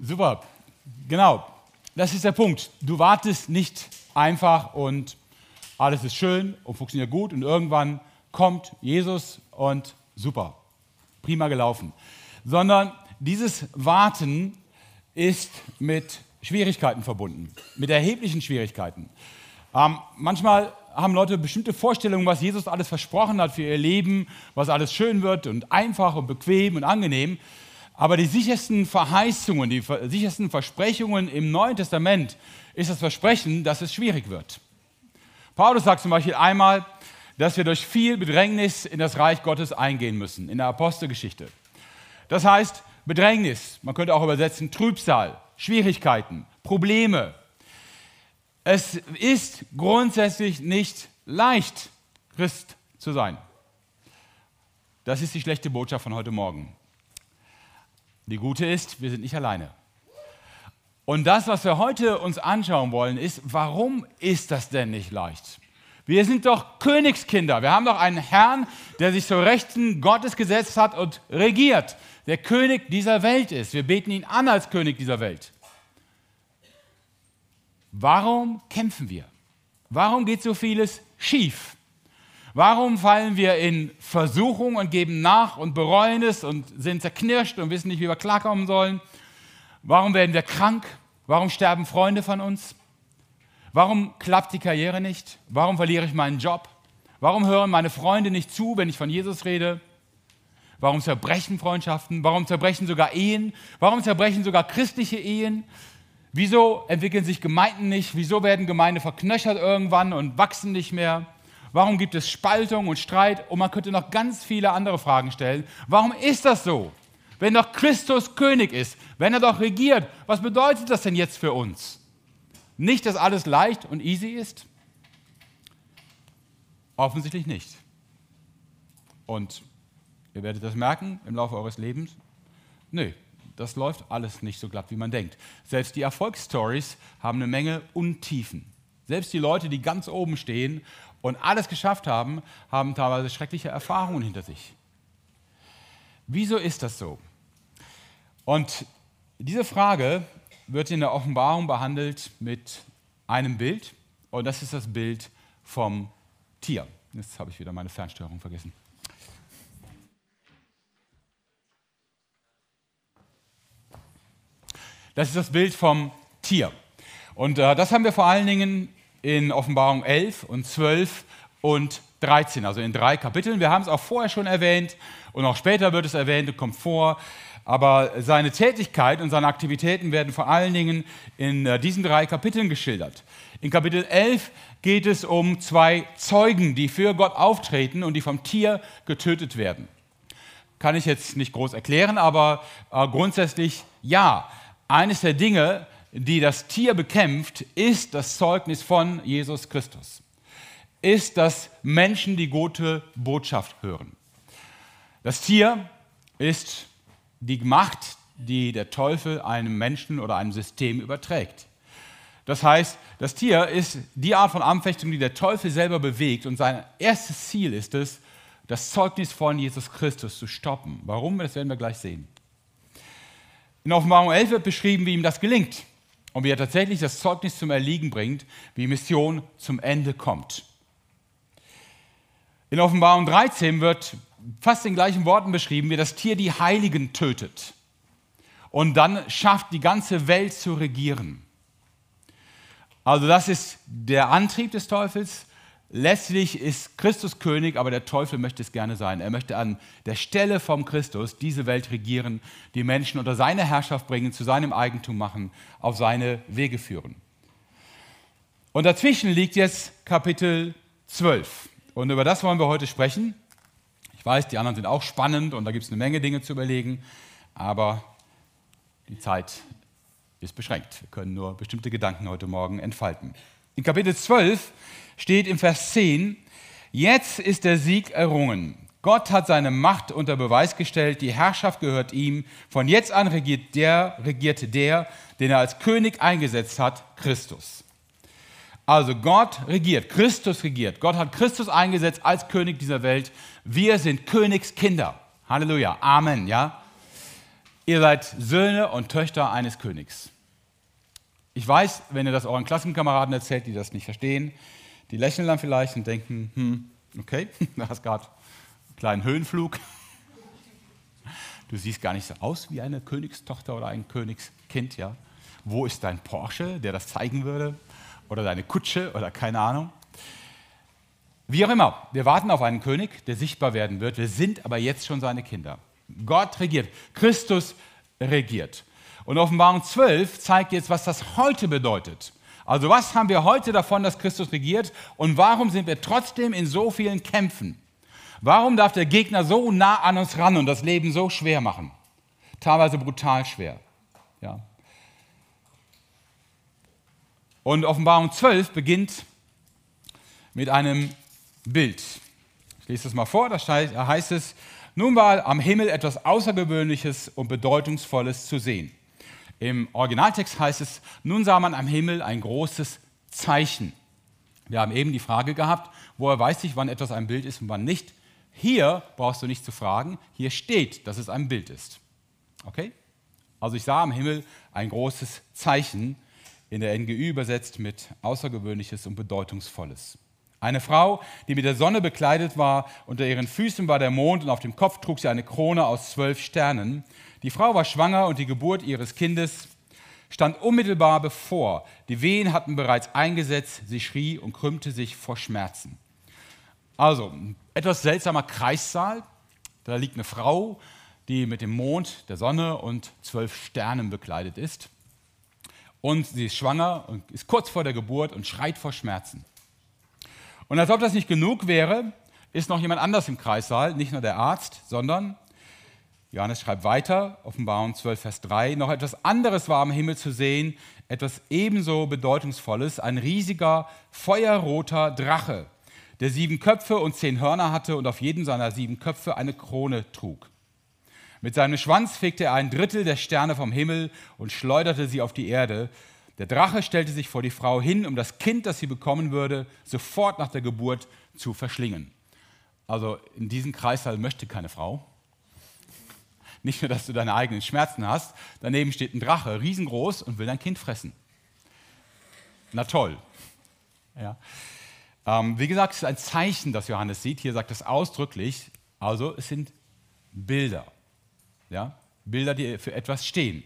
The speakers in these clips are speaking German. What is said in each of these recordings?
Super, genau. Das ist der Punkt. Du wartest nicht einfach und alles ist schön und funktioniert gut und irgendwann kommt Jesus und super, prima gelaufen. Sondern dieses Warten ist mit Schwierigkeiten verbunden, mit erheblichen Schwierigkeiten. Ähm, manchmal haben Leute bestimmte Vorstellungen, was Jesus alles versprochen hat für ihr Leben, was alles schön wird und einfach und bequem und angenehm. Aber die sichersten Verheißungen, die sichersten Versprechungen im Neuen Testament ist das Versprechen, dass es schwierig wird. Paulus sagt zum Beispiel einmal, dass wir durch viel Bedrängnis in das Reich Gottes eingehen müssen, in der Apostelgeschichte. Das heißt, Bedrängnis, man könnte auch übersetzen Trübsal, Schwierigkeiten, Probleme. Es ist grundsätzlich nicht leicht, Christ zu sein. Das ist die schlechte Botschaft von heute Morgen. Die gute ist, wir sind nicht alleine. Und das, was wir heute uns anschauen wollen, ist, warum ist das denn nicht leicht? Wir sind doch Königskinder. Wir haben doch einen Herrn, der sich zur Rechten Gottes gesetzt hat und regiert, der König dieser Welt ist. Wir beten ihn an als König dieser Welt. Warum kämpfen wir? Warum geht so vieles schief? Warum fallen wir in Versuchung und geben nach und bereuen es und sind zerknirscht und wissen nicht, wie wir klarkommen sollen? Warum werden wir krank? Warum sterben Freunde von uns? Warum klappt die Karriere nicht? Warum verliere ich meinen Job? Warum hören meine Freunde nicht zu, wenn ich von Jesus rede? Warum zerbrechen Freundschaften? Warum zerbrechen sogar Ehen? Warum zerbrechen sogar christliche Ehen? Wieso entwickeln sich Gemeinden nicht? Wieso werden Gemeinden verknöchert irgendwann und wachsen nicht mehr? Warum gibt es Spaltung und Streit? Und man könnte noch ganz viele andere Fragen stellen. Warum ist das so? Wenn doch Christus König ist, wenn er doch regiert, was bedeutet das denn jetzt für uns? Nicht, dass alles leicht und easy ist? Offensichtlich nicht. Und ihr werdet das merken im Laufe eures Lebens. Nö, das läuft alles nicht so glatt, wie man denkt. Selbst die Erfolgsstories haben eine Menge Untiefen. Selbst die Leute, die ganz oben stehen und alles geschafft haben, haben teilweise schreckliche Erfahrungen hinter sich. Wieso ist das so? Und diese Frage wird in der Offenbarung behandelt mit einem Bild und das ist das Bild vom Tier. Jetzt habe ich wieder meine Fernsteuerung vergessen. Das ist das Bild vom Tier. Und äh, das haben wir vor allen Dingen in Offenbarung 11 und 12 und 13, also in drei Kapiteln. Wir haben es auch vorher schon erwähnt und auch später wird es erwähnt und kommt vor. Aber seine Tätigkeit und seine Aktivitäten werden vor allen Dingen in äh, diesen drei Kapiteln geschildert. In Kapitel 11 geht es um zwei Zeugen, die für Gott auftreten und die vom Tier getötet werden. Kann ich jetzt nicht groß erklären, aber äh, grundsätzlich ja. Eines der Dinge, die das Tier bekämpft, ist das Zeugnis von Jesus Christus. Ist, dass Menschen die gute Botschaft hören. Das Tier ist die Macht, die der Teufel einem Menschen oder einem System überträgt. Das heißt, das Tier ist die Art von Anfechtung, die der Teufel selber bewegt und sein erstes Ziel ist es, das Zeugnis von Jesus Christus zu stoppen. Warum? Das werden wir gleich sehen. In Offenbarung 11 wird beschrieben, wie ihm das gelingt und wie er tatsächlich das Zeugnis zum Erliegen bringt, wie Mission zum Ende kommt. In Offenbarung 13 wird fast in gleichen Worten beschrieben, wie das Tier die Heiligen tötet und dann schafft, die ganze Welt zu regieren. Also das ist der Antrieb des Teufels. Letztlich ist Christus König, aber der Teufel möchte es gerne sein. Er möchte an der Stelle vom Christus diese Welt regieren, die Menschen unter seine Herrschaft bringen, zu seinem Eigentum machen, auf seine Wege führen. Und dazwischen liegt jetzt Kapitel 12. Und über das wollen wir heute sprechen. Ich weiß, die anderen sind auch spannend und da gibt es eine Menge Dinge zu überlegen, aber die Zeit ist beschränkt. Wir können nur bestimmte Gedanken heute Morgen entfalten. In Kapitel 12 steht im Vers 10, jetzt ist der Sieg errungen. Gott hat seine Macht unter Beweis gestellt, die Herrschaft gehört ihm. Von jetzt an regiert der, regierte der, den er als König eingesetzt hat, Christus. Also Gott regiert, Christus regiert. Gott hat Christus eingesetzt als König dieser Welt. Wir sind Königskinder. Halleluja. Amen, ja. ihr seid Söhne und Töchter eines Königs. Ich weiß, wenn ihr das euren Klassenkameraden erzählt, die das nicht verstehen, die lächeln dann vielleicht und denken, hm, okay, du hast gerade einen kleinen Höhenflug. Du siehst gar nicht so aus wie eine Königstochter oder ein Königskind, ja. Wo ist dein Porsche, der das zeigen würde? Oder deine Kutsche oder keine Ahnung. Wie auch immer, wir warten auf einen König, der sichtbar werden wird. Wir sind aber jetzt schon seine Kinder. Gott regiert, Christus regiert. Und Offenbarung 12 zeigt jetzt, was das heute bedeutet. Also was haben wir heute davon, dass Christus regiert und warum sind wir trotzdem in so vielen Kämpfen? Warum darf der Gegner so nah an uns ran und das Leben so schwer machen? Teilweise brutal schwer. Ja. Und Offenbarung 12 beginnt mit einem Bild. Ich lese das mal vor, da heißt es, nun war am Himmel etwas Außergewöhnliches und Bedeutungsvolles zu sehen. Im Originaltext heißt es, nun sah man am Himmel ein großes Zeichen. Wir haben eben die Frage gehabt, woher weiß ich, wann etwas ein Bild ist und wann nicht. Hier brauchst du nicht zu fragen, hier steht, dass es ein Bild ist. Okay? Also ich sah am Himmel ein großes Zeichen, in der NGÜ übersetzt mit Außergewöhnliches und Bedeutungsvolles. Eine Frau, die mit der Sonne bekleidet war, unter ihren Füßen war der Mond und auf dem Kopf trug sie eine Krone aus zwölf Sternen. Die Frau war schwanger und die Geburt ihres Kindes stand unmittelbar bevor. Die Wehen hatten bereits eingesetzt, sie schrie und krümmte sich vor Schmerzen. Also, etwas seltsamer Kreissaal. Da liegt eine Frau, die mit dem Mond, der Sonne und zwölf Sternen bekleidet ist. Und sie ist schwanger und ist kurz vor der Geburt und schreit vor Schmerzen. Und als ob das nicht genug wäre, ist noch jemand anders im Kreissaal, nicht nur der Arzt, sondern Johannes schreibt weiter, Offenbarung 12, Vers 3, noch etwas anderes war am Himmel zu sehen, etwas ebenso bedeutungsvolles, ein riesiger, feuerroter Drache, der sieben Köpfe und zehn Hörner hatte und auf jedem seiner sieben Köpfe eine Krone trug. Mit seinem Schwanz fegte er ein Drittel der Sterne vom Himmel und schleuderte sie auf die Erde. Der Drache stellte sich vor die Frau hin, um das Kind, das sie bekommen würde, sofort nach der Geburt zu verschlingen. Also in diesem Kreißsaal möchte keine Frau. Nicht nur, dass du deine eigenen Schmerzen hast, daneben steht ein Drache, riesengroß und will dein Kind fressen. Na toll. Ja. Ähm, wie gesagt, es ist ein Zeichen, das Johannes sieht. Hier sagt es ausdrücklich. Also es sind Bilder. Ja? Bilder, die für etwas stehen.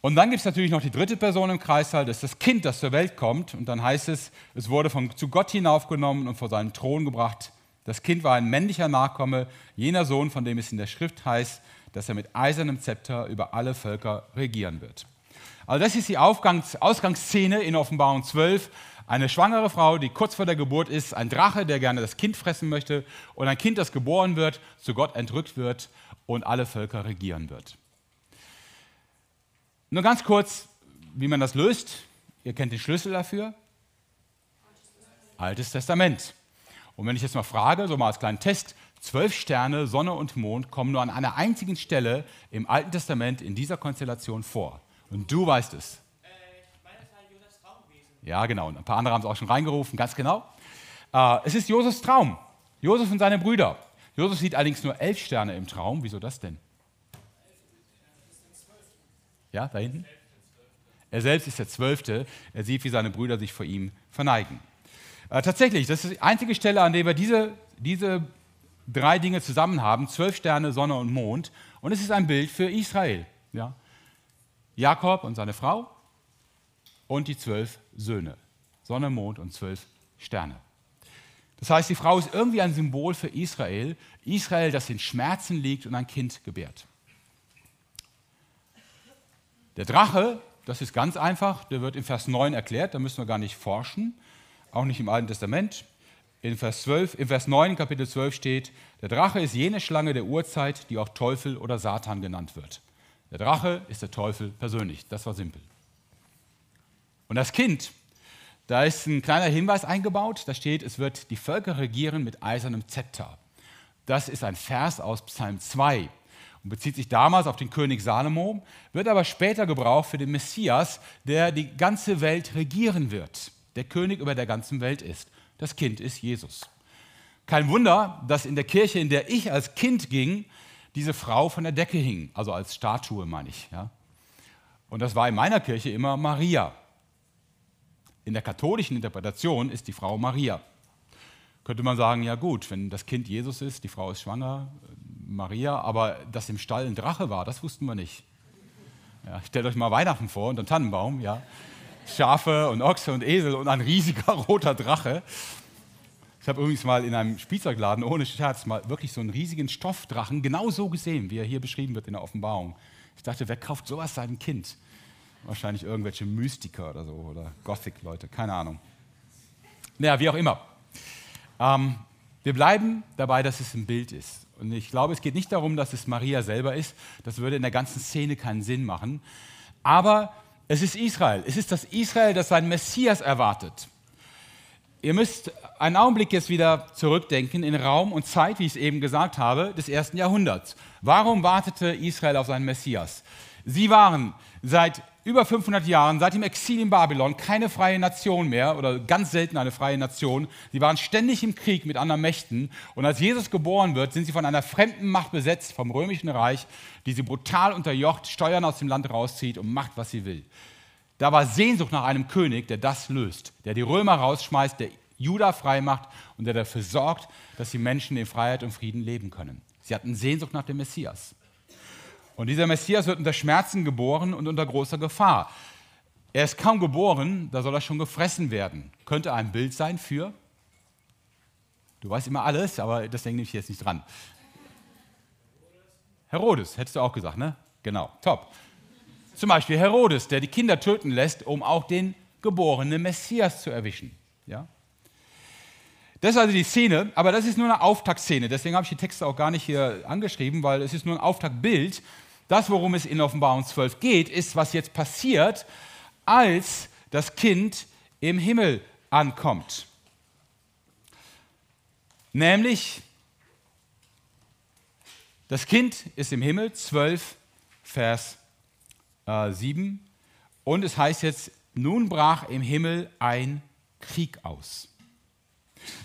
Und dann gibt es natürlich noch die dritte Person im Kreißsaal, das ist das Kind, das zur Welt kommt. Und dann heißt es, es wurde von, zu Gott hinaufgenommen und vor seinen Thron gebracht. Das Kind war ein männlicher Nachkomme, jener Sohn, von dem es in der Schrift heißt, dass er mit eisernem Zepter über alle Völker regieren wird. Also das ist die Aufgangs Ausgangsszene in Offenbarung 12. Eine schwangere Frau, die kurz vor der Geburt ist, ein Drache, der gerne das Kind fressen möchte und ein Kind, das geboren wird, zu Gott entrückt wird und alle Völker regieren wird. Nur ganz kurz, wie man das löst. Ihr kennt den Schlüssel dafür. Altes Testament. Und wenn ich jetzt mal frage, so mal als kleinen Test, zwölf Sterne, Sonne und Mond kommen nur an einer einzigen Stelle im Alten Testament in dieser Konstellation vor. Und du weißt es. Ja, genau. Und ein paar andere haben es auch schon reingerufen, ganz genau. Äh, es ist Josefs Traum. Josef und seine Brüder. Josef sieht allerdings nur elf Sterne im Traum. Wieso das denn? Ja, da hinten? Er selbst ist der Zwölfte. Er sieht, wie seine Brüder sich vor ihm verneigen. Äh, tatsächlich, das ist die einzige Stelle, an der wir diese, diese drei Dinge zusammen haben: zwölf Sterne, Sonne und Mond. Und es ist ein Bild für Israel. Ja? Jakob und seine Frau und die zwölf Söhne. Sonne, Mond und zwölf Sterne. Das heißt, die Frau ist irgendwie ein Symbol für Israel. Israel, das in Schmerzen liegt und ein Kind gebärt. Der Drache, das ist ganz einfach, der wird in Vers 9 erklärt, da müssen wir gar nicht forschen auch nicht im Alten Testament. In Vers, 12, in Vers 9, Kapitel 12 steht, der Drache ist jene Schlange der Urzeit, die auch Teufel oder Satan genannt wird. Der Drache ist der Teufel persönlich. Das war simpel. Und das Kind, da ist ein kleiner Hinweis eingebaut, da steht, es wird die Völker regieren mit eisernem Zepter. Das ist ein Vers aus Psalm 2 und bezieht sich damals auf den König Salomo, wird aber später gebraucht für den Messias, der die ganze Welt regieren wird der König über der ganzen Welt ist. Das Kind ist Jesus. Kein Wunder, dass in der Kirche, in der ich als Kind ging, diese Frau von der Decke hing, also als Statue meine ich. Ja? Und das war in meiner Kirche immer Maria. In der katholischen Interpretation ist die Frau Maria. Könnte man sagen, ja gut, wenn das Kind Jesus ist, die Frau ist schwanger, Maria, aber dass im Stall ein Drache war, das wussten wir nicht. Ja, stellt euch mal Weihnachten vor und einen Tannenbaum, ja. Schafe und Ochse und Esel und ein riesiger roter Drache. Ich habe übrigens mal in einem Spielzeugladen ohne Scherz mal wirklich so einen riesigen Stoffdrachen genau so gesehen, wie er hier beschrieben wird in der Offenbarung. Ich dachte, wer kauft sowas seinem Kind? Wahrscheinlich irgendwelche Mystiker oder so oder Gothic-Leute, keine Ahnung. Naja, wie auch immer. Ähm, wir bleiben dabei, dass es ein Bild ist. Und ich glaube, es geht nicht darum, dass es Maria selber ist. Das würde in der ganzen Szene keinen Sinn machen. Aber es ist Israel. Es ist das Israel, das seinen Messias erwartet. Ihr müsst einen Augenblick jetzt wieder zurückdenken in Raum und Zeit, wie ich es eben gesagt habe, des ersten Jahrhunderts. Warum wartete Israel auf seinen Messias? Sie waren seit über 500 Jahren, seit dem Exil in Babylon, keine freie Nation mehr oder ganz selten eine freie Nation. Sie waren ständig im Krieg mit anderen Mächten. Und als Jesus geboren wird, sind sie von einer fremden Macht besetzt, vom römischen Reich, die sie brutal unterjocht, Steuern aus dem Land rauszieht und macht, was sie will. Da war Sehnsucht nach einem König, der das löst, der die Römer rausschmeißt, der Juda frei macht und der dafür sorgt, dass die Menschen in Freiheit und Frieden leben können. Sie hatten Sehnsucht nach dem Messias. Und dieser Messias wird unter Schmerzen geboren und unter großer Gefahr. Er ist kaum geboren, da soll er schon gefressen werden. Könnte ein Bild sein für, du weißt immer alles, aber deswegen nehme ich jetzt nicht dran. Herodes, hättest du auch gesagt, ne? Genau, top. Zum Beispiel Herodes, der die Kinder töten lässt, um auch den geborenen Messias zu erwischen. Ja? Das ist also die Szene, aber das ist nur eine Auftaktszene. Deswegen habe ich die Texte auch gar nicht hier angeschrieben, weil es ist nur ein Auftaktbild. Das, worum es in Offenbarung 12 geht, ist, was jetzt passiert, als das Kind im Himmel ankommt. Nämlich, das Kind ist im Himmel, 12, Vers äh, 7. Und es heißt jetzt, nun brach im Himmel ein Krieg aus.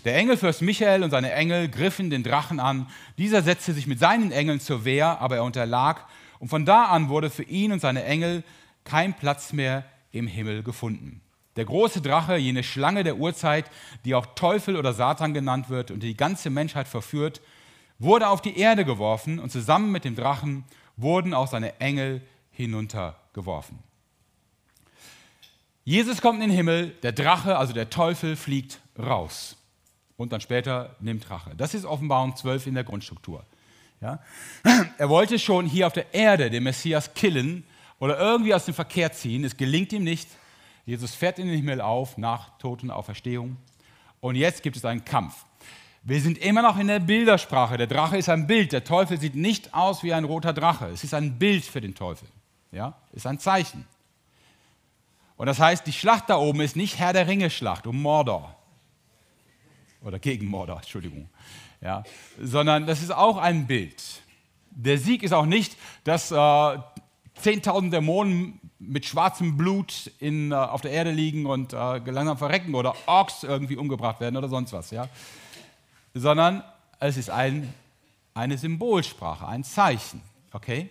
Der Engelfürst Michael und seine Engel griffen den Drachen an. Dieser setzte sich mit seinen Engeln zur Wehr, aber er unterlag und von da an wurde für ihn und seine Engel kein Platz mehr im Himmel gefunden. Der große Drache, jene Schlange der Urzeit, die auch Teufel oder Satan genannt wird und die ganze Menschheit verführt, wurde auf die Erde geworfen und zusammen mit dem Drachen wurden auch seine Engel hinuntergeworfen. Jesus kommt in den Himmel, der Drache, also der Teufel, fliegt raus. Und dann später nimmt Rache. Das ist Offenbarung 12 in der Grundstruktur. Ja? Er wollte schon hier auf der Erde den Messias killen oder irgendwie aus dem Verkehr ziehen. Es gelingt ihm nicht. Jesus fährt in den Himmel auf nach Tod und Auferstehung. Und jetzt gibt es einen Kampf. Wir sind immer noch in der Bildersprache. Der Drache ist ein Bild. Der Teufel sieht nicht aus wie ein roter Drache. Es ist ein Bild für den Teufel. Ja, ist ein Zeichen. Und das heißt, die Schlacht da oben ist nicht Herr der Ringe Schlacht um Mordor. Oder gegen Mordor, Entschuldigung ja, sondern das ist auch ein Bild. Der Sieg ist auch nicht, dass äh, 10.000 Dämonen mit schwarzem Blut in, äh, auf der Erde liegen und äh, langsam verrecken oder Orks irgendwie umgebracht werden oder sonst was, ja? sondern es ist ein, eine Symbolsprache, ein Zeichen. Okay?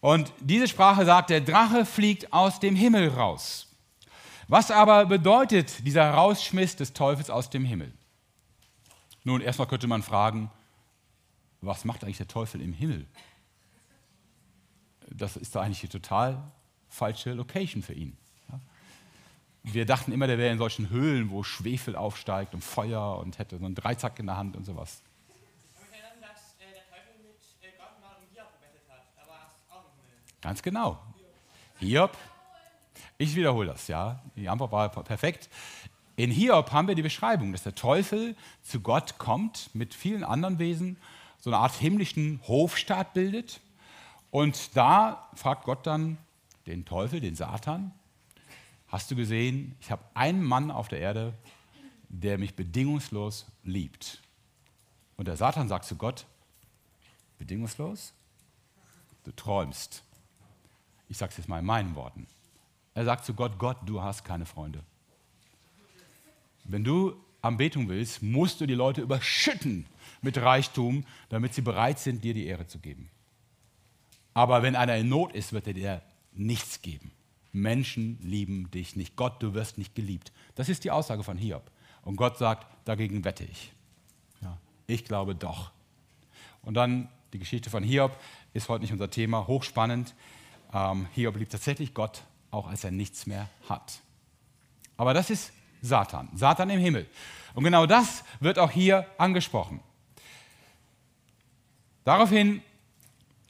Und diese Sprache sagt, der Drache fliegt aus dem Himmel raus. Was aber bedeutet dieser Rausschmiss des Teufels aus dem Himmel? Nun, erstmal könnte man fragen, was macht eigentlich der Teufel im Himmel? Das ist da eigentlich eine total falsche Location für ihn. Wir dachten immer, der wäre in solchen Höhlen, wo Schwefel aufsteigt und Feuer und hätte so einen Dreizack in der Hand und sowas. Ganz genau. Hiob. Ich wiederhole das, ja. Die Antwort war perfekt. In Hiob haben wir die Beschreibung, dass der Teufel zu Gott kommt mit vielen anderen Wesen, so eine Art himmlischen Hofstaat bildet. Und da fragt Gott dann den Teufel, den Satan, hast du gesehen, ich habe einen Mann auf der Erde, der mich bedingungslos liebt. Und der Satan sagt zu Gott, bedingungslos? Du träumst. Ich sage es jetzt mal in meinen Worten. Er sagt zu Gott, Gott, du hast keine Freunde. Wenn du Anbetung willst, musst du die Leute überschütten mit Reichtum, damit sie bereit sind, dir die Ehre zu geben. Aber wenn einer in Not ist, wird er dir nichts geben. Menschen lieben dich nicht. Gott, du wirst nicht geliebt. Das ist die Aussage von Hiob. Und Gott sagt, dagegen wette ich. Ja, ich glaube doch. Und dann die Geschichte von Hiob ist heute nicht unser Thema, hochspannend. Ähm, Hiob liebt tatsächlich Gott, auch als er nichts mehr hat. Aber das ist Satan, Satan im Himmel. Und genau das wird auch hier angesprochen. Daraufhin,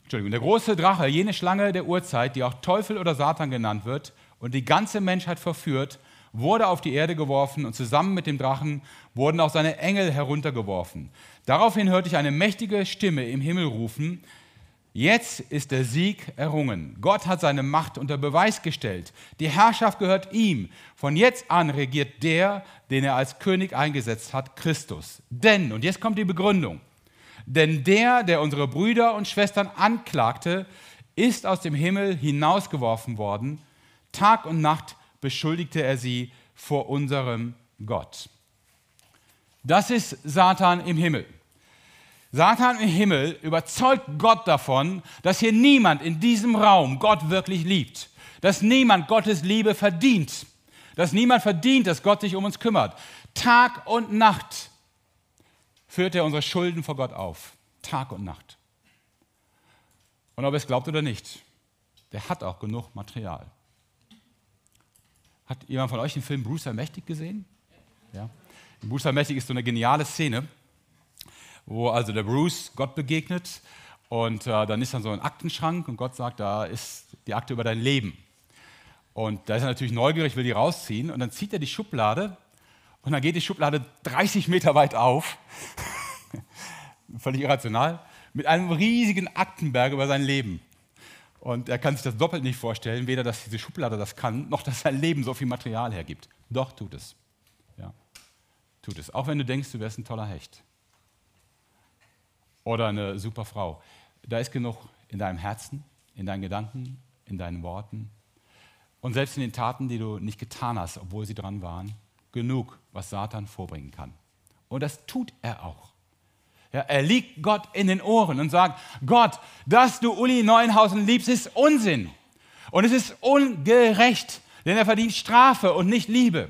Entschuldigung, der große Drache, jene Schlange der Urzeit, die auch Teufel oder Satan genannt wird und die ganze Menschheit verführt, wurde auf die Erde geworfen und zusammen mit dem Drachen wurden auch seine Engel heruntergeworfen. Daraufhin hörte ich eine mächtige Stimme im Himmel rufen, Jetzt ist der Sieg errungen. Gott hat seine Macht unter Beweis gestellt. Die Herrschaft gehört ihm. Von jetzt an regiert der, den er als König eingesetzt hat, Christus. Denn, und jetzt kommt die Begründung, denn der, der unsere Brüder und Schwestern anklagte, ist aus dem Himmel hinausgeworfen worden. Tag und Nacht beschuldigte er sie vor unserem Gott. Das ist Satan im Himmel. Satan im Himmel überzeugt Gott davon, dass hier niemand in diesem Raum Gott wirklich liebt, dass niemand Gottes Liebe verdient, dass niemand verdient, dass Gott sich um uns kümmert. Tag und Nacht führt er unsere Schulden vor Gott auf. Tag und Nacht. Und ob er es glaubt oder nicht, der hat auch genug Material. Hat jemand von euch den Film Bruce Mächtig gesehen? Ja. In Bruce Mächtig ist so eine geniale Szene wo also der Bruce Gott begegnet und äh, dann ist dann so ein Aktenschrank und Gott sagt, da ist die Akte über dein Leben. Und da ist er natürlich neugierig, will die rausziehen und dann zieht er die Schublade und dann geht die Schublade 30 Meter weit auf, völlig irrational, mit einem riesigen Aktenberg über sein Leben. Und er kann sich das doppelt nicht vorstellen, weder dass diese Schublade das kann, noch dass sein Leben so viel Material hergibt. Doch tut es. Ja, tut es. Auch wenn du denkst, du wärst ein toller Hecht oder eine super Frau. Da ist genug in deinem Herzen, in deinen Gedanken, in deinen Worten und selbst in den Taten, die du nicht getan hast, obwohl sie dran waren, genug, was Satan vorbringen kann. Und das tut er auch. Ja, er liegt Gott in den Ohren und sagt, Gott, dass du Uli Neuenhausen liebst, ist Unsinn. Und es ist ungerecht, denn er verdient Strafe und nicht Liebe.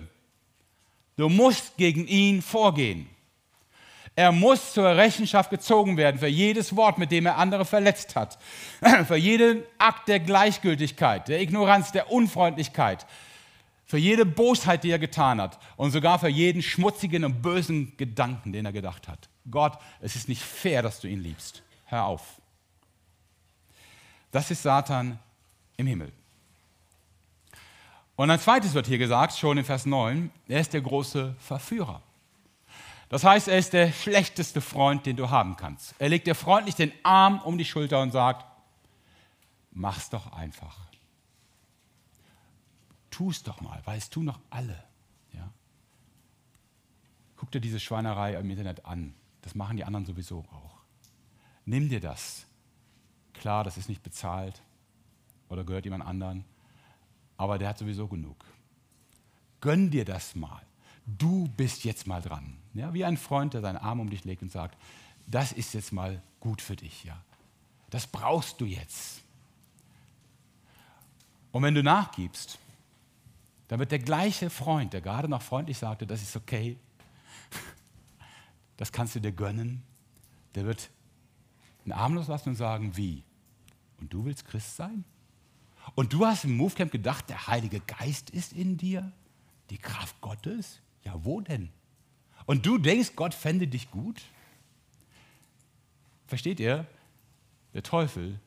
Du musst gegen ihn vorgehen. Er muss zur Rechenschaft gezogen werden für jedes Wort, mit dem er andere verletzt hat, für jeden Akt der Gleichgültigkeit, der Ignoranz, der Unfreundlichkeit, für jede Bosheit, die er getan hat und sogar für jeden schmutzigen und bösen Gedanken, den er gedacht hat. Gott, es ist nicht fair, dass du ihn liebst. Hör auf. Das ist Satan im Himmel. Und ein zweites wird hier gesagt, schon in Vers 9, er ist der große Verführer. Das heißt, er ist der schlechteste Freund, den du haben kannst. Er legt dir freundlich den Arm um die Schulter und sagt, mach's doch einfach. Tu's doch mal, weil es tun noch alle. Ja? Guck dir diese Schweinerei im Internet an. Das machen die anderen sowieso auch. Nimm dir das. Klar, das ist nicht bezahlt oder gehört jemand anderen, aber der hat sowieso genug. Gönn dir das mal du bist jetzt mal dran. Ja, wie ein Freund, der seinen Arm um dich legt und sagt, das ist jetzt mal gut für dich. Ja. Das brauchst du jetzt. Und wenn du nachgibst, dann wird der gleiche Freund, der gerade noch freundlich sagte, das ist okay, das kannst du dir gönnen, der wird einen Arm loslassen und sagen, wie? Und du willst Christ sein? Und du hast im Movecamp gedacht, der Heilige Geist ist in dir, die Kraft Gottes? Ja, wo denn? Und du denkst, Gott fände dich gut? Versteht ihr? Der Teufel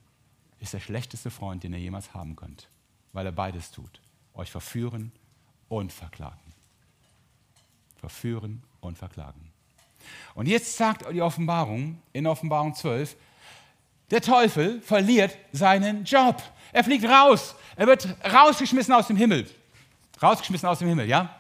ist der schlechteste Freund, den ihr jemals haben könnt, weil er beides tut. Euch verführen und verklagen. Verführen und verklagen. Und jetzt sagt die Offenbarung in Offenbarung 12, der Teufel verliert seinen Job. Er fliegt raus. Er wird rausgeschmissen aus dem Himmel. Rausgeschmissen aus dem Himmel, ja?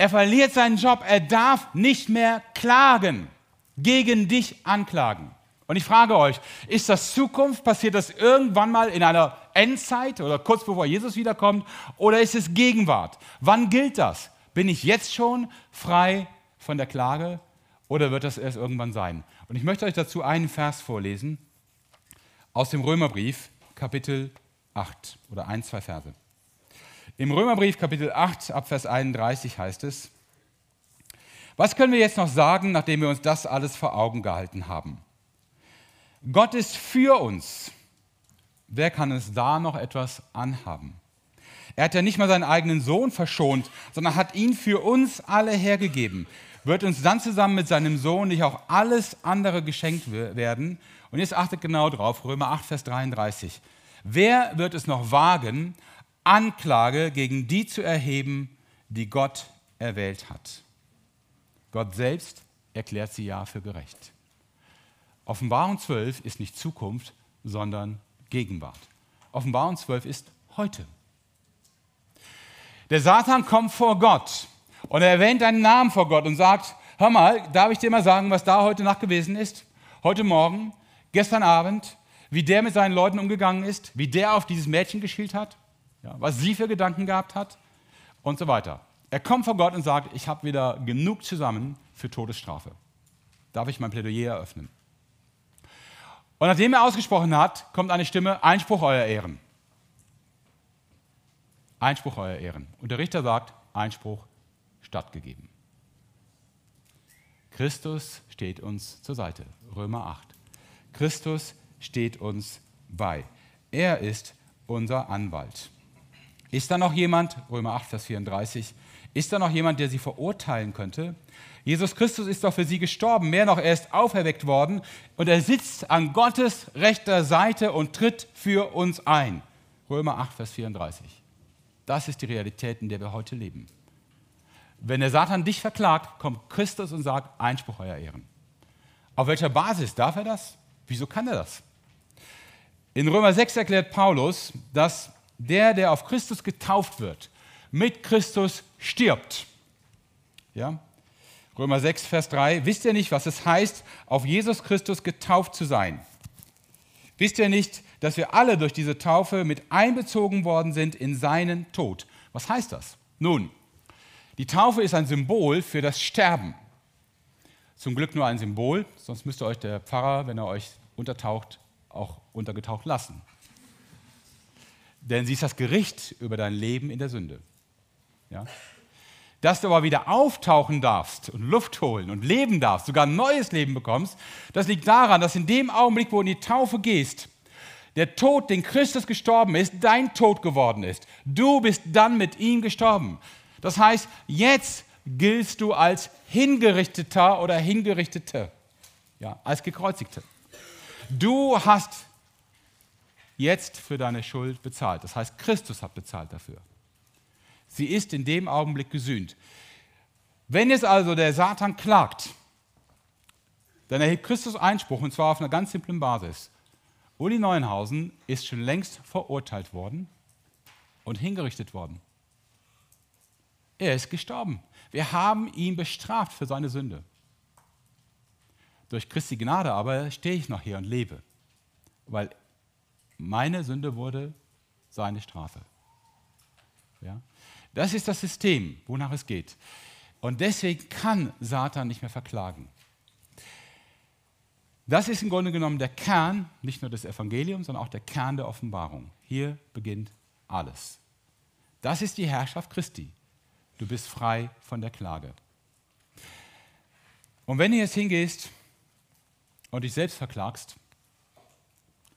Er verliert seinen Job. Er darf nicht mehr klagen, gegen dich anklagen. Und ich frage euch, ist das Zukunft? Passiert das irgendwann mal in einer Endzeit oder kurz bevor Jesus wiederkommt? Oder ist es Gegenwart? Wann gilt das? Bin ich jetzt schon frei von der Klage oder wird das erst irgendwann sein? Und ich möchte euch dazu einen Vers vorlesen aus dem Römerbrief, Kapitel 8 oder ein, zwei Verse. Im Römerbrief, Kapitel 8, ab Vers 31 heißt es, was können wir jetzt noch sagen, nachdem wir uns das alles vor Augen gehalten haben? Gott ist für uns. Wer kann es da noch etwas anhaben? Er hat ja nicht mal seinen eigenen Sohn verschont, sondern hat ihn für uns alle hergegeben. Wird uns dann zusammen mit seinem Sohn nicht auch alles andere geschenkt werden? Und jetzt achtet genau drauf, Römer 8, Vers 33. Wer wird es noch wagen, Anklage gegen die zu erheben, die Gott erwählt hat? Gott selbst erklärt sie ja für gerecht. Offenbarung 12 ist nicht Zukunft, sondern Gegenwart. Offenbarung 12 ist heute. Der Satan kommt vor Gott und er erwähnt einen Namen vor Gott und sagt, hör mal, darf ich dir mal sagen, was da heute Nacht gewesen ist? Heute Morgen, gestern Abend, wie der mit seinen Leuten umgegangen ist, wie der auf dieses Mädchen geschielt hat, ja, was sie für Gedanken gehabt hat und so weiter. Er kommt vor Gott und sagt, ich habe wieder genug zusammen für Todesstrafe. Darf ich mein Plädoyer eröffnen? Und nachdem er ausgesprochen hat, kommt eine Stimme, Einspruch, euer Ehren. Einspruch, euer Ehren. Und der Richter sagt, Einspruch stattgegeben. Christus steht uns zur Seite. Römer 8. Christus steht uns bei. Er ist unser Anwalt. Ist da noch jemand, Römer 8, Vers 34, ist da noch jemand, der sie verurteilen könnte? Jesus Christus ist doch für sie gestorben, mehr noch, er ist auferweckt worden und er sitzt an Gottes rechter Seite und tritt für uns ein. Römer 8, Vers 34. Das ist die Realität, in der wir heute leben. Wenn der Satan dich verklagt, kommt Christus und sagt, Einspruch euer Ehren. Auf welcher Basis darf er das? Wieso kann er das? In Römer 6 erklärt Paulus, dass der, der auf Christus getauft wird, mit Christus stirbt. Ja? Römer 6, Vers 3. Wisst ihr nicht, was es heißt, auf Jesus Christus getauft zu sein? Wisst ihr nicht, dass wir alle durch diese Taufe mit einbezogen worden sind in seinen Tod. Was heißt das? Nun, die Taufe ist ein Symbol für das Sterben. Zum Glück nur ein Symbol, sonst müsste euch der Pfarrer, wenn er euch untertaucht, auch untergetaucht lassen. Denn sie ist das Gericht über dein Leben in der Sünde. Ja? Dass du aber wieder auftauchen darfst und Luft holen und leben darfst, sogar ein neues Leben bekommst, das liegt daran, dass in dem Augenblick, wo du in die Taufe gehst, der Tod, den Christus gestorben ist, dein Tod geworden ist. Du bist dann mit ihm gestorben. Das heißt, jetzt giltst du als Hingerichteter oder Hingerichtete, ja, als Gekreuzigte. Du hast jetzt für deine Schuld bezahlt. Das heißt, Christus hat bezahlt dafür. Sie ist in dem Augenblick gesühnt. Wenn jetzt also der Satan klagt, dann erhebt Christus Einspruch, und zwar auf einer ganz simplen Basis. Uli Neuenhausen ist schon längst verurteilt worden und hingerichtet worden. Er ist gestorben. Wir haben ihn bestraft für seine Sünde. Durch Christi Gnade aber stehe ich noch hier und lebe, weil meine Sünde wurde seine Strafe. Ja? Das ist das System, wonach es geht. Und deswegen kann Satan nicht mehr verklagen. Das ist im Grunde genommen der Kern, nicht nur des Evangeliums, sondern auch der Kern der Offenbarung. Hier beginnt alles. Das ist die Herrschaft Christi. Du bist frei von der Klage. Und wenn du jetzt hingehst und dich selbst verklagst,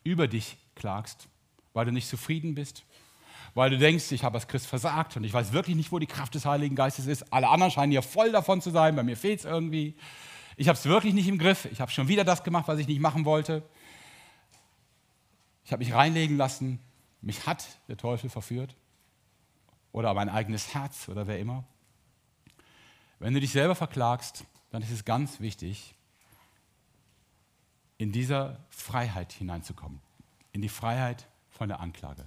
über dich klagst, weil du nicht zufrieden bist, weil du denkst, ich habe als Christ versagt und ich weiß wirklich nicht, wo die Kraft des Heiligen Geistes ist. Alle anderen scheinen hier voll davon zu sein, bei mir fehlt es irgendwie. Ich habe es wirklich nicht im Griff. Ich habe schon wieder das gemacht, was ich nicht machen wollte. Ich habe mich reinlegen lassen. Mich hat der Teufel verführt. Oder mein eigenes Herz oder wer immer. Wenn du dich selber verklagst, dann ist es ganz wichtig, in dieser Freiheit hineinzukommen. In die Freiheit von der Anklage.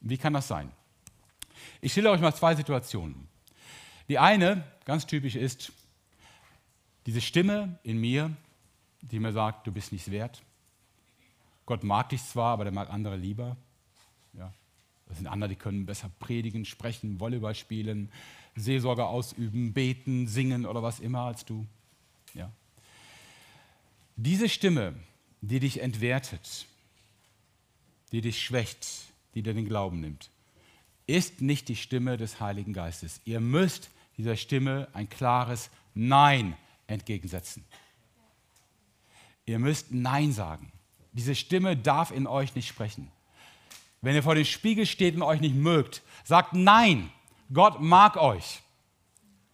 Wie kann das sein? Ich stelle euch mal zwei Situationen. Die eine, ganz typisch, ist, diese Stimme in mir, die mir sagt, du bist nichts wert. Gott mag dich zwar, aber der mag andere lieber. Ja. Das sind andere, die können besser predigen, sprechen, Volleyball spielen, Seelsorge ausüben, beten, singen oder was immer als du. Ja. Diese Stimme, die dich entwertet, die dich schwächt, die dir den Glauben nimmt, ist nicht die Stimme des Heiligen Geistes. Ihr müsst dieser Stimme ein klares Nein entgegensetzen. Ihr müsst Nein sagen. Diese Stimme darf in euch nicht sprechen. Wenn ihr vor dem Spiegel steht und euch nicht mögt, sagt Nein. Gott mag euch.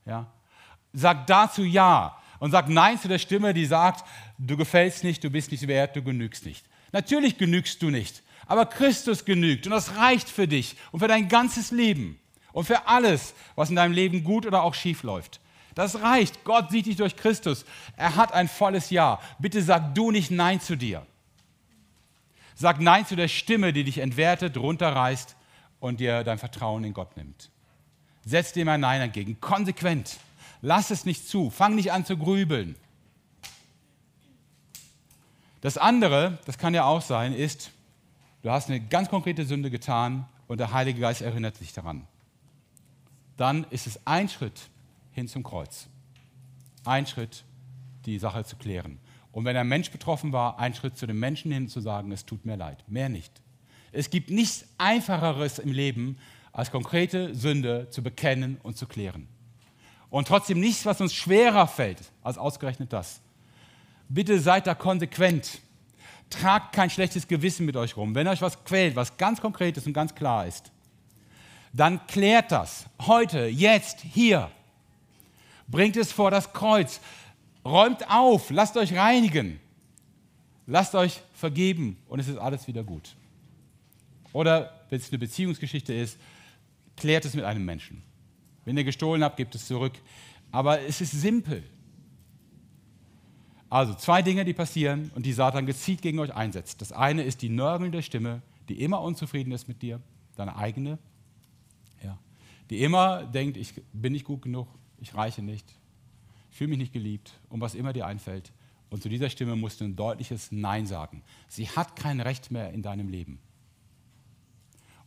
Ja? Sagt dazu Ja und sagt Nein zu der Stimme, die sagt, du gefällst nicht, du bist nicht wert, du genügst nicht. Natürlich genügst du nicht, aber Christus genügt und das reicht für dich und für dein ganzes Leben und für alles, was in deinem Leben gut oder auch schief läuft. Das reicht. Gott sieht dich durch Christus. Er hat ein volles Ja. Bitte sag du nicht Nein zu dir. Sag Nein zu der Stimme, die dich entwertet, runterreißt und dir dein Vertrauen in Gott nimmt. Setz dem ein Nein entgegen. Konsequent. Lass es nicht zu. Fang nicht an zu grübeln. Das andere, das kann ja auch sein, ist, du hast eine ganz konkrete Sünde getan und der Heilige Geist erinnert dich daran. Dann ist es ein Schritt hin zum Kreuz. Ein Schritt, die Sache zu klären. Und wenn ein Mensch betroffen war, ein Schritt zu dem Menschen hin zu sagen, es tut mir leid. Mehr nicht. Es gibt nichts Einfacheres im Leben, als konkrete Sünde zu bekennen und zu klären. Und trotzdem nichts, was uns schwerer fällt, als ausgerechnet das. Bitte seid da konsequent. Tragt kein schlechtes Gewissen mit euch rum. Wenn euch was quält, was ganz konkret ist und ganz klar ist, dann klärt das heute, jetzt, hier. Bringt es vor das Kreuz. Räumt auf, lasst euch reinigen. Lasst euch vergeben und es ist alles wieder gut. Oder wenn es eine Beziehungsgeschichte ist, klärt es mit einem Menschen. Wenn ihr gestohlen habt, gebt es zurück. Aber es ist simpel. Also zwei Dinge, die passieren und die Satan gezielt gegen euch einsetzt. Das eine ist die nörgelnde Stimme, die immer unzufrieden ist mit dir, deine eigene, ja, die immer denkt, ich bin nicht gut genug, ich reiche nicht, ich fühle mich nicht geliebt und was immer dir einfällt. Und zu dieser Stimme musst du ein deutliches Nein sagen. Sie hat kein Recht mehr in deinem Leben.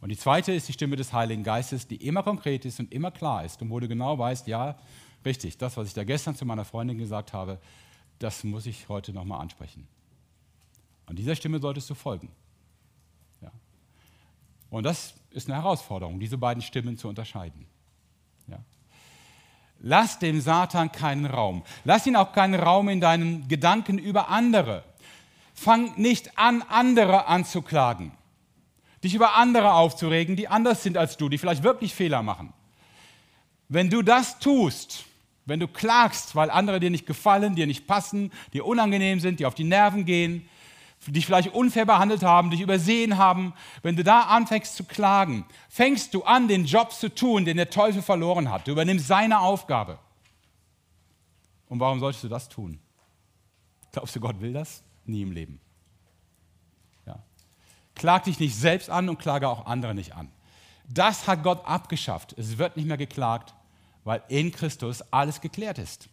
Und die zweite ist die Stimme des Heiligen Geistes, die immer konkret ist und immer klar ist und wo du genau weißt, ja, richtig, das, was ich da gestern zu meiner Freundin gesagt habe, das muss ich heute nochmal ansprechen. Und dieser Stimme solltest du folgen. Ja. Und das ist eine Herausforderung, diese beiden Stimmen zu unterscheiden. Ja. Lass dem Satan keinen Raum. Lass ihn auch keinen Raum in deinen Gedanken über andere. Fang nicht an, andere anzuklagen dich über andere aufzuregen, die anders sind als du, die vielleicht wirklich Fehler machen. Wenn du das tust, wenn du klagst, weil andere dir nicht gefallen, dir nicht passen, dir unangenehm sind, dir auf die Nerven gehen, dich vielleicht unfair behandelt haben, dich übersehen haben, wenn du da anfängst zu klagen, fängst du an, den Job zu tun, den der Teufel verloren hat. Du übernimmst seine Aufgabe. Und warum solltest du das tun? Glaubst du, Gott will das? Nie im Leben. Klag dich nicht selbst an und klage auch andere nicht an. Das hat Gott abgeschafft. Es wird nicht mehr geklagt, weil in Christus alles geklärt ist.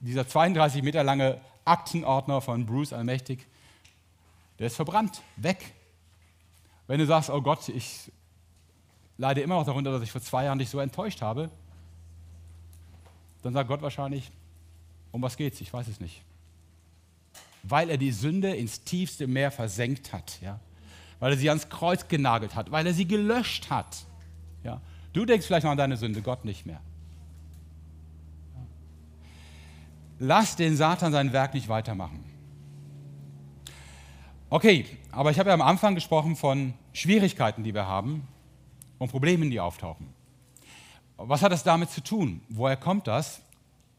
Dieser 32 Meter lange Aktenordner von Bruce Allmächtig, der ist verbrannt, weg. Wenn du sagst, oh Gott, ich leide immer noch darunter, dass ich vor zwei Jahren dich so enttäuscht habe, dann sagt Gott wahrscheinlich, um was geht's? Ich weiß es nicht. Weil er die Sünde ins tiefste Meer versenkt hat. Ja? weil er sie ans Kreuz genagelt hat, weil er sie gelöscht hat. Ja? Du denkst vielleicht noch an deine Sünde, Gott nicht mehr. Lass den Satan sein Werk nicht weitermachen. Okay, aber ich habe ja am Anfang gesprochen von Schwierigkeiten, die wir haben und Problemen, die auftauchen. Was hat das damit zu tun? Woher kommt das?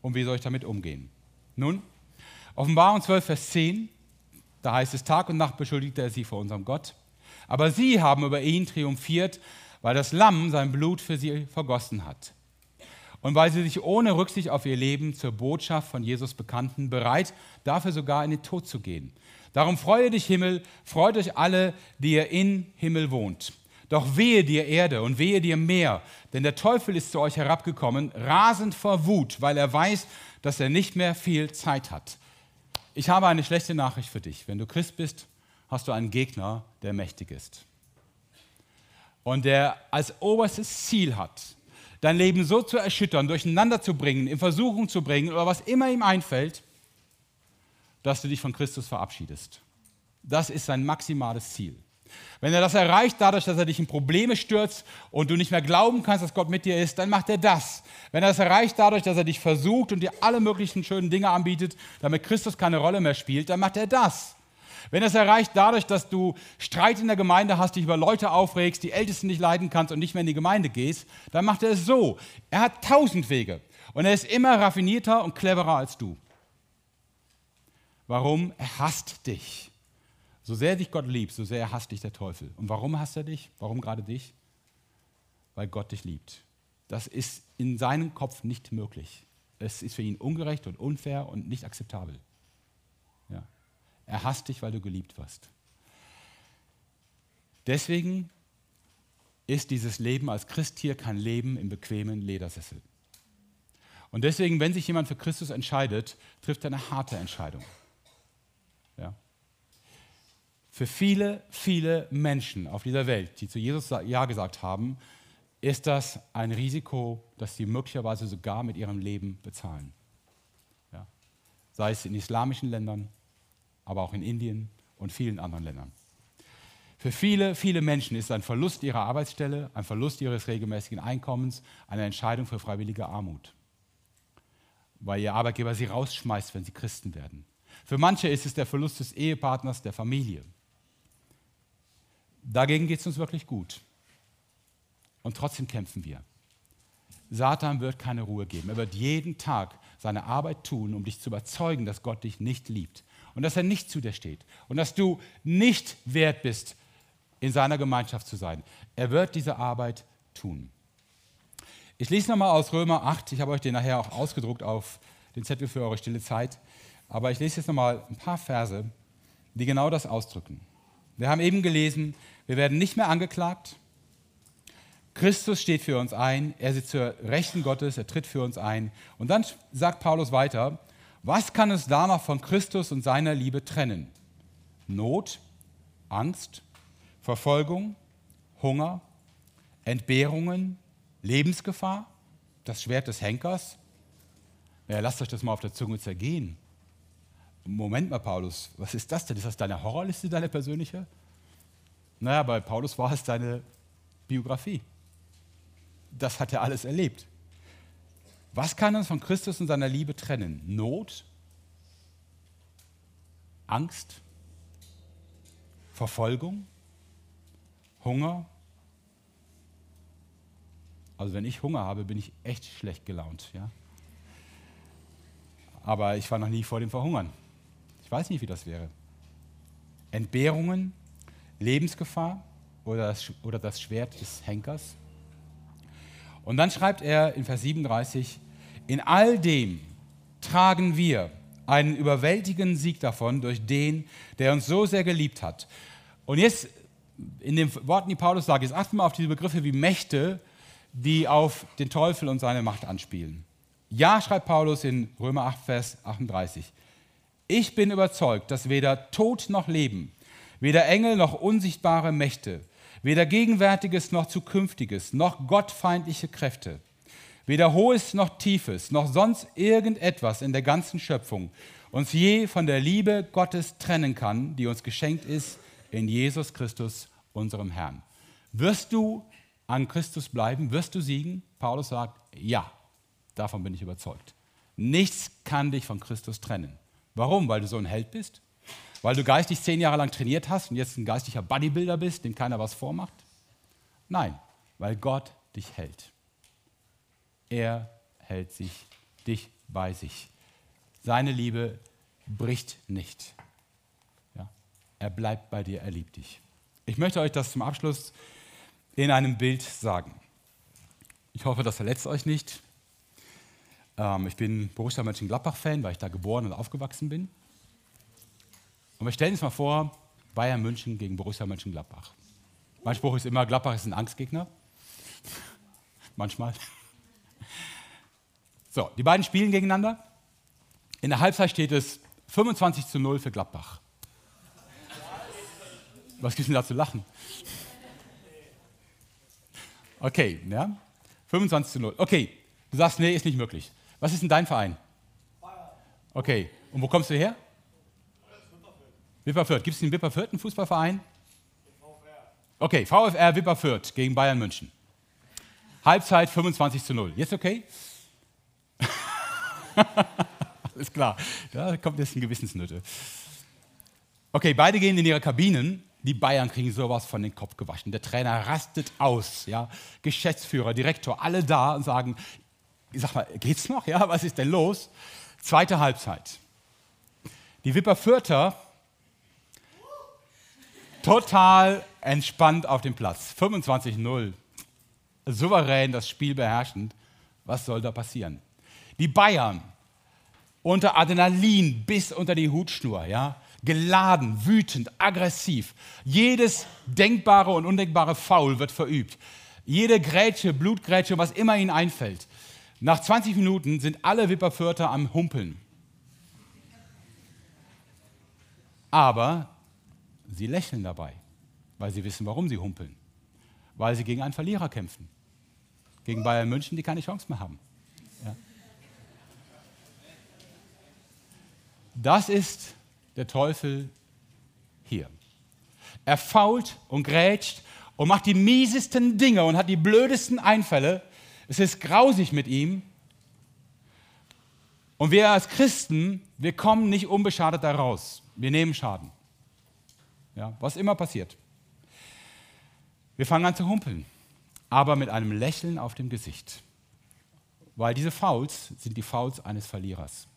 Und wie soll ich damit umgehen? Nun, Offenbarung 12, Vers 10, da heißt es, Tag und Nacht beschuldigte er sie vor unserem Gott. Aber sie haben über ihn triumphiert, weil das Lamm sein Blut für sie vergossen hat. Und weil sie sich ohne Rücksicht auf ihr Leben zur Botschaft von Jesus bekannten, bereit, dafür sogar in den Tod zu gehen. Darum freue dich Himmel, freut euch alle, die ihr in Himmel wohnt. Doch wehe dir Erde und wehe dir Meer, denn der Teufel ist zu euch herabgekommen, rasend vor Wut, weil er weiß, dass er nicht mehr viel Zeit hat. Ich habe eine schlechte Nachricht für dich. Wenn du Christ bist, hast du einen Gegner, der mächtig ist. und der als oberstes Ziel hat, dein Leben so zu erschüttern, durcheinander zu bringen, in Versuchung zu bringen oder was immer ihm einfällt, dass du dich von Christus verabschiedest. Das ist sein maximales Ziel. Wenn er das erreicht, dadurch, dass er dich in Probleme stürzt und du nicht mehr glauben kannst, dass Gott mit dir ist, dann macht er das. Wenn er das erreicht, dadurch, dass er dich versucht und dir alle möglichen schönen Dinge anbietet, damit Christus keine Rolle mehr spielt, dann macht er das. Wenn er es erreicht dadurch, dass du Streit in der Gemeinde hast, dich über Leute aufregst, die Ältesten nicht leiden kannst und nicht mehr in die Gemeinde gehst, dann macht er es so. Er hat tausend Wege und er ist immer raffinierter und cleverer als du. Warum? Er hasst dich. So sehr dich Gott liebt, so sehr hasst dich der Teufel. Und warum hasst er dich? Warum gerade dich? Weil Gott dich liebt. Das ist in seinem Kopf nicht möglich. Es ist für ihn ungerecht und unfair und nicht akzeptabel. Er hasst dich, weil du geliebt wirst. Deswegen ist dieses Leben als Christ hier kein Leben im bequemen Ledersessel. Und deswegen, wenn sich jemand für Christus entscheidet, trifft er eine harte Entscheidung. Ja. Für viele, viele Menschen auf dieser Welt, die zu Jesus Ja gesagt haben, ist das ein Risiko, das sie möglicherweise sogar mit ihrem Leben bezahlen. Ja. Sei es in islamischen Ländern, aber auch in Indien und vielen anderen Ländern. Für viele, viele Menschen ist ein Verlust ihrer Arbeitsstelle, ein Verlust ihres regelmäßigen Einkommens eine Entscheidung für freiwillige Armut, weil ihr Arbeitgeber sie rausschmeißt, wenn sie Christen werden. Für manche ist es der Verlust des Ehepartners, der Familie. Dagegen geht es uns wirklich gut. Und trotzdem kämpfen wir. Satan wird keine Ruhe geben. Er wird jeden Tag seine Arbeit tun, um dich zu überzeugen, dass Gott dich nicht liebt und dass er nicht zu dir steht und dass du nicht wert bist, in seiner Gemeinschaft zu sein. Er wird diese Arbeit tun. Ich lese nochmal aus Römer 8. Ich habe euch den nachher auch ausgedruckt auf den Zettel für eure stille Zeit. Aber ich lese jetzt nochmal ein paar Verse, die genau das ausdrücken. Wir haben eben gelesen, wir werden nicht mehr angeklagt. Christus steht für uns ein, er sitzt zur Rechten Gottes, er tritt für uns ein. Und dann sagt Paulus weiter, was kann es danach von Christus und seiner Liebe trennen? Not, Angst, Verfolgung, Hunger, Entbehrungen, Lebensgefahr, das Schwert des Henkers? Ja, lasst euch das mal auf der Zunge zergehen. Moment mal, Paulus, was ist das denn? Ist das deine Horrorliste, deine persönliche? Naja, bei Paulus war es seine Biografie. Das hat er alles erlebt. Was kann uns von Christus und seiner Liebe trennen? Not, Angst, Verfolgung, Hunger. Also wenn ich Hunger habe, bin ich echt schlecht gelaunt. Ja? Aber ich war noch nie vor dem Verhungern. Ich weiß nicht, wie das wäre. Entbehrungen, Lebensgefahr oder das, oder das Schwert des Henkers. Und dann schreibt er in Vers 37, in all dem tragen wir einen überwältigenden Sieg davon durch den, der uns so sehr geliebt hat. Und jetzt in den Worten, die Paulus sagt, jetzt achten wir auf diese Begriffe wie Mächte, die auf den Teufel und seine Macht anspielen. Ja, schreibt Paulus in Römer 8, Vers 38. Ich bin überzeugt, dass weder Tod noch Leben, weder Engel noch unsichtbare Mächte, weder Gegenwärtiges noch Zukünftiges, noch gottfeindliche Kräfte, weder Hohes noch Tiefes, noch sonst irgendetwas in der ganzen Schöpfung uns je von der Liebe Gottes trennen kann, die uns geschenkt ist in Jesus Christus, unserem Herrn. Wirst du an Christus bleiben? Wirst du siegen? Paulus sagt, ja, davon bin ich überzeugt. Nichts kann dich von Christus trennen. Warum? Weil du so ein Held bist? Weil du geistig zehn Jahre lang trainiert hast und jetzt ein geistlicher Bodybuilder bist, dem keiner was vormacht? Nein, weil Gott dich hält. Er hält sich dich bei sich. Seine Liebe bricht nicht. Ja? Er bleibt bei dir, er liebt dich. Ich möchte euch das zum Abschluss in einem Bild sagen. Ich hoffe, das verletzt euch nicht. Ähm, ich bin Borussia Mönchengladbach-Fan, weil ich da geboren und aufgewachsen bin. Und wir stellen uns mal vor, Bayern München gegen Borussia Mönchengladbach. Mein Spruch ist immer, Gladbach ist ein Angstgegner. Manchmal. So, die beiden spielen gegeneinander. In der Halbzeit steht es 25 zu 0 für Gladbach. Was gibt es denn da zu lachen? Okay, ja. 25 zu 0. Okay, du sagst, nee, ist nicht möglich. Was ist denn dein Verein? Okay, und wo kommst du her? Wipperfürth. Gibt es in Wipperfürth einen Fußballverein? Okay, VfR Wipperfürth gegen Bayern München. Halbzeit 25 zu 0. Jetzt okay? Alles klar. Da kommt jetzt ein Gewissensnöte. Okay, beide gehen in ihre Kabinen. Die Bayern kriegen sowas von den Kopf gewaschen. Der Trainer rastet aus. Ja? Geschäftsführer, Direktor, alle da und sagen: sag mal, geht's noch? Ja, was ist denn los? Zweite Halbzeit. Die Wipperfürther total entspannt auf dem Platz. 25-0. Souverän das Spiel beherrschend. Was soll da passieren? Die Bayern unter Adrenalin bis unter die Hutschnur, ja? geladen, wütend, aggressiv. Jedes denkbare und undenkbare Foul wird verübt. Jede Grätsche, Blutgrätsche, was immer ihnen einfällt. Nach 20 Minuten sind alle Wipperfürther am Humpeln. Aber sie lächeln dabei, weil sie wissen, warum sie humpeln. Weil sie gegen einen Verlierer kämpfen. Gegen Bayern München, die keine Chance mehr haben. Ja. Das ist der Teufel hier. Er fault und grätscht und macht die miesesten Dinge und hat die blödesten Einfälle. Es ist grausig mit ihm. Und wir als Christen, wir kommen nicht unbeschadet da raus. Wir nehmen Schaden. Ja, was immer passiert. Wir fangen an zu humpeln, aber mit einem Lächeln auf dem Gesicht. Weil diese Fouls sind die Fouls eines Verlierers.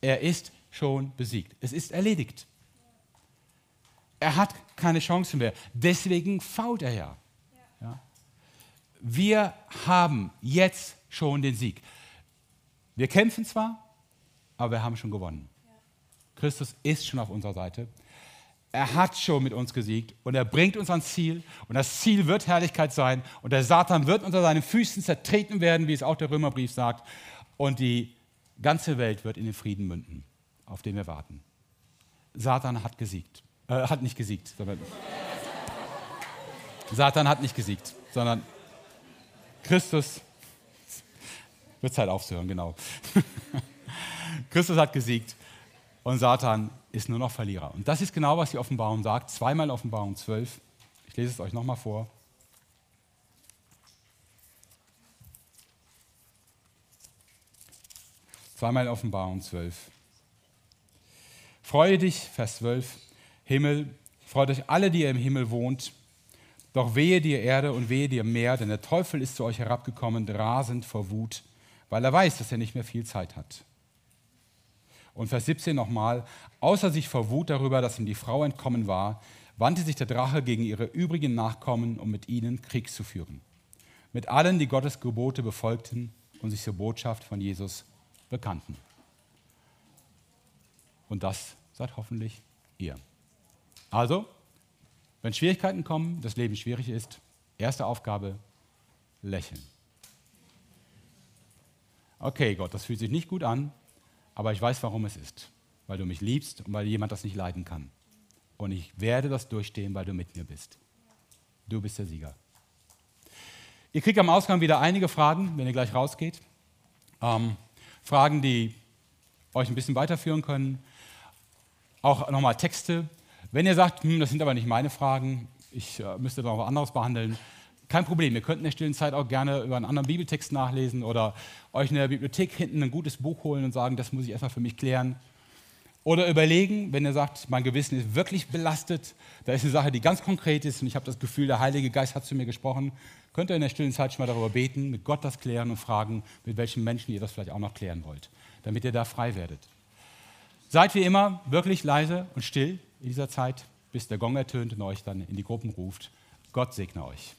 Er ist schon besiegt. Es ist erledigt. Er hat keine Chance mehr. Deswegen fault er ja. ja. Wir haben jetzt schon den Sieg. Wir kämpfen zwar, aber wir haben schon gewonnen. Christus ist schon auf unserer Seite. Er hat schon mit uns gesiegt und er bringt uns ans Ziel. Und das Ziel wird Herrlichkeit sein. Und der Satan wird unter seinen Füßen zertreten werden, wie es auch der Römerbrief sagt. Und die ganze Welt wird in den Frieden münden auf den wir warten. Satan hat gesiegt. Äh, hat nicht gesiegt, Satan hat nicht gesiegt, sondern Christus wird Zeit aufzuhören, genau. Christus hat gesiegt und Satan ist nur noch Verlierer. Und das ist genau, was die Offenbarung sagt. Zweimal Offenbarung 12. Ich lese es euch nochmal vor. Zweimal Offenbarung 12. Freue dich, Vers 12, Himmel, freut euch alle, die ihr im Himmel wohnt. Doch wehe dir Erde und wehe dir Meer, denn der Teufel ist zu euch herabgekommen, rasend vor Wut, weil er weiß, dass er nicht mehr viel Zeit hat. Und Vers 17 nochmal, außer sich vor Wut darüber, dass ihm die Frau entkommen war, wandte sich der Drache gegen ihre übrigen Nachkommen, um mit ihnen Krieg zu führen. Mit allen, die Gottes Gebote befolgten und sich zur Botschaft von Jesus bekannten. Und das seid hoffentlich ihr. Also, wenn Schwierigkeiten kommen, das Leben schwierig ist, erste Aufgabe, lächeln. Okay, Gott, das fühlt sich nicht gut an, aber ich weiß, warum es ist. Weil du mich liebst und weil jemand das nicht leiden kann. Und ich werde das durchstehen, weil du mit mir bist. Du bist der Sieger. Ihr kriegt am Ausgang wieder einige Fragen, wenn ihr gleich rausgeht. Ähm, Fragen, die euch ein bisschen weiterführen können auch nochmal Texte. Wenn ihr sagt, hm, das sind aber nicht meine Fragen, ich äh, müsste noch was anderes behandeln, kein Problem. Ihr könnt in der stillen Zeit auch gerne über einen anderen Bibeltext nachlesen oder euch in der Bibliothek hinten ein gutes Buch holen und sagen, das muss ich erstmal für mich klären. Oder überlegen, wenn ihr sagt, mein Gewissen ist wirklich belastet, da ist eine Sache, die ganz konkret ist und ich habe das Gefühl, der Heilige Geist hat zu mir gesprochen, könnt ihr in der stillen Zeit schon mal darüber beten, mit Gott das klären und fragen, mit welchen Menschen ihr das vielleicht auch noch klären wollt, damit ihr da frei werdet. Seid wie immer wirklich leise und still in dieser Zeit, bis der Gong ertönt und euch dann in die Gruppen ruft. Gott segne euch.